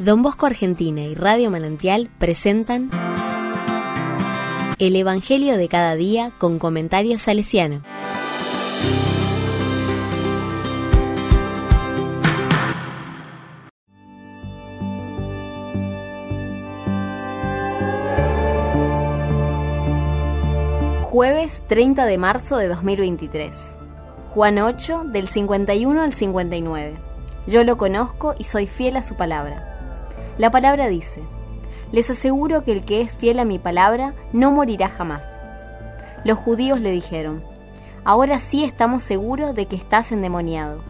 Don Bosco Argentina y Radio Manantial presentan El Evangelio de cada día con comentarios salesiano. Jueves 30 de marzo de 2023. Juan 8 del 51 al 59. Yo lo conozco y soy fiel a su palabra. La palabra dice, les aseguro que el que es fiel a mi palabra no morirá jamás. Los judíos le dijeron, ahora sí estamos seguros de que estás endemoniado.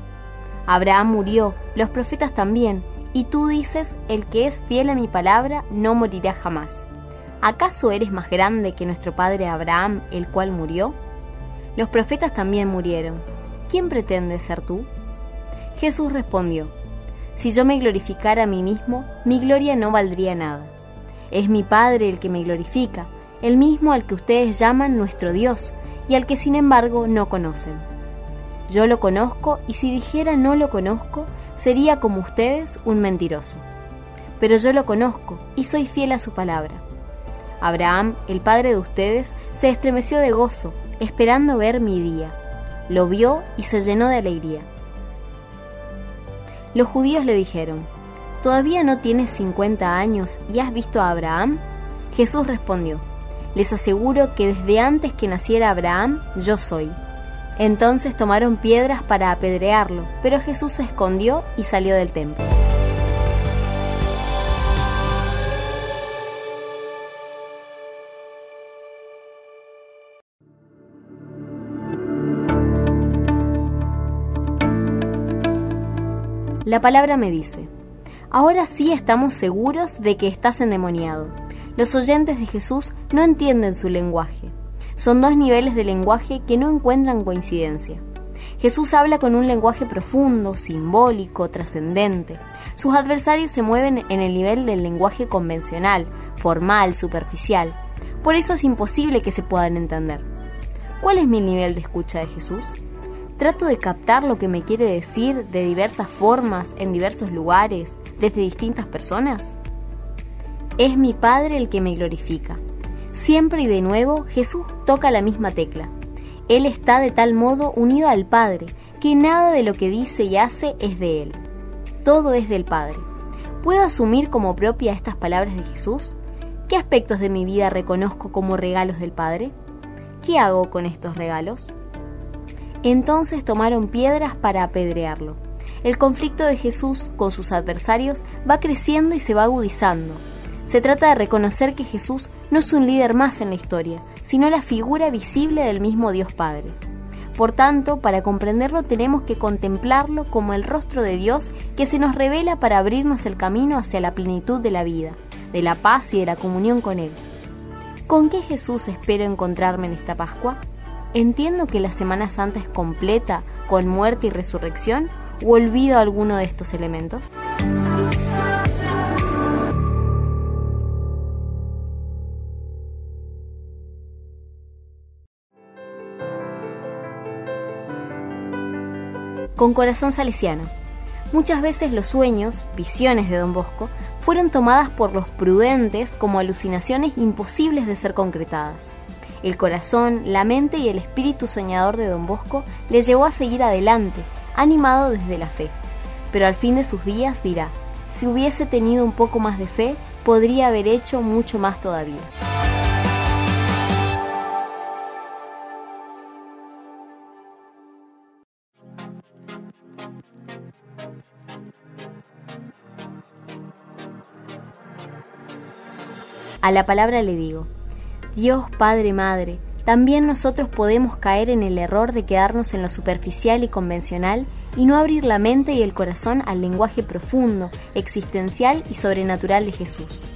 Abraham murió, los profetas también, y tú dices, el que es fiel a mi palabra no morirá jamás. ¿Acaso eres más grande que nuestro padre Abraham, el cual murió? Los profetas también murieron. ¿Quién pretende ser tú? Jesús respondió, si yo me glorificara a mí mismo, mi gloria no valdría nada. Es mi Padre el que me glorifica, el mismo al que ustedes llaman nuestro Dios y al que sin embargo no conocen. Yo lo conozco y si dijera no lo conozco, sería como ustedes un mentiroso. Pero yo lo conozco y soy fiel a su palabra. Abraham, el padre de ustedes, se estremeció de gozo, esperando ver mi día. Lo vio y se llenó de alegría. Los judíos le dijeron, ¿todavía no tienes 50 años y has visto a Abraham? Jesús respondió, les aseguro que desde antes que naciera Abraham, yo soy. Entonces tomaron piedras para apedrearlo, pero Jesús se escondió y salió del templo. La palabra me dice, ahora sí estamos seguros de que estás endemoniado. Los oyentes de Jesús no entienden su lenguaje. Son dos niveles de lenguaje que no encuentran coincidencia. Jesús habla con un lenguaje profundo, simbólico, trascendente. Sus adversarios se mueven en el nivel del lenguaje convencional, formal, superficial. Por eso es imposible que se puedan entender. ¿Cuál es mi nivel de escucha de Jesús? Trato de captar lo que me quiere decir de diversas formas, en diversos lugares, desde distintas personas. Es mi Padre el que me glorifica. Siempre y de nuevo Jesús toca la misma tecla. Él está de tal modo unido al Padre que nada de lo que dice y hace es de Él. Todo es del Padre. ¿Puedo asumir como propia estas palabras de Jesús? ¿Qué aspectos de mi vida reconozco como regalos del Padre? ¿Qué hago con estos regalos? Entonces tomaron piedras para apedrearlo. El conflicto de Jesús con sus adversarios va creciendo y se va agudizando. Se trata de reconocer que Jesús no es un líder más en la historia, sino la figura visible del mismo Dios Padre. Por tanto, para comprenderlo tenemos que contemplarlo como el rostro de Dios que se nos revela para abrirnos el camino hacia la plenitud de la vida, de la paz y de la comunión con Él. ¿Con qué Jesús espero encontrarme en esta Pascua? ¿Entiendo que la Semana Santa es completa con muerte y resurrección o olvido alguno de estos elementos? Con corazón salesiano. Muchas veces los sueños, visiones de Don Bosco, fueron tomadas por los prudentes como alucinaciones imposibles de ser concretadas. El corazón, la mente y el espíritu soñador de don Bosco le llevó a seguir adelante, animado desde la fe. Pero al fin de sus días dirá, si hubiese tenido un poco más de fe, podría haber hecho mucho más todavía. A la palabra le digo, Dios Padre Madre, también nosotros podemos caer en el error de quedarnos en lo superficial y convencional y no abrir la mente y el corazón al lenguaje profundo, existencial y sobrenatural de Jesús.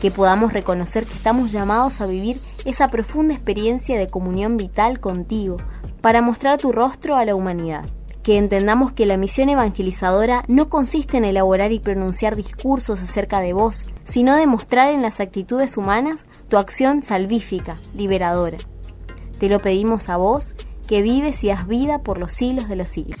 Que podamos reconocer que estamos llamados a vivir esa profunda experiencia de comunión vital contigo para mostrar tu rostro a la humanidad que entendamos que la misión evangelizadora no consiste en elaborar y pronunciar discursos acerca de vos, sino demostrar en las actitudes humanas tu acción salvífica, liberadora. Te lo pedimos a vos, que vives y das vida por los siglos de los siglos.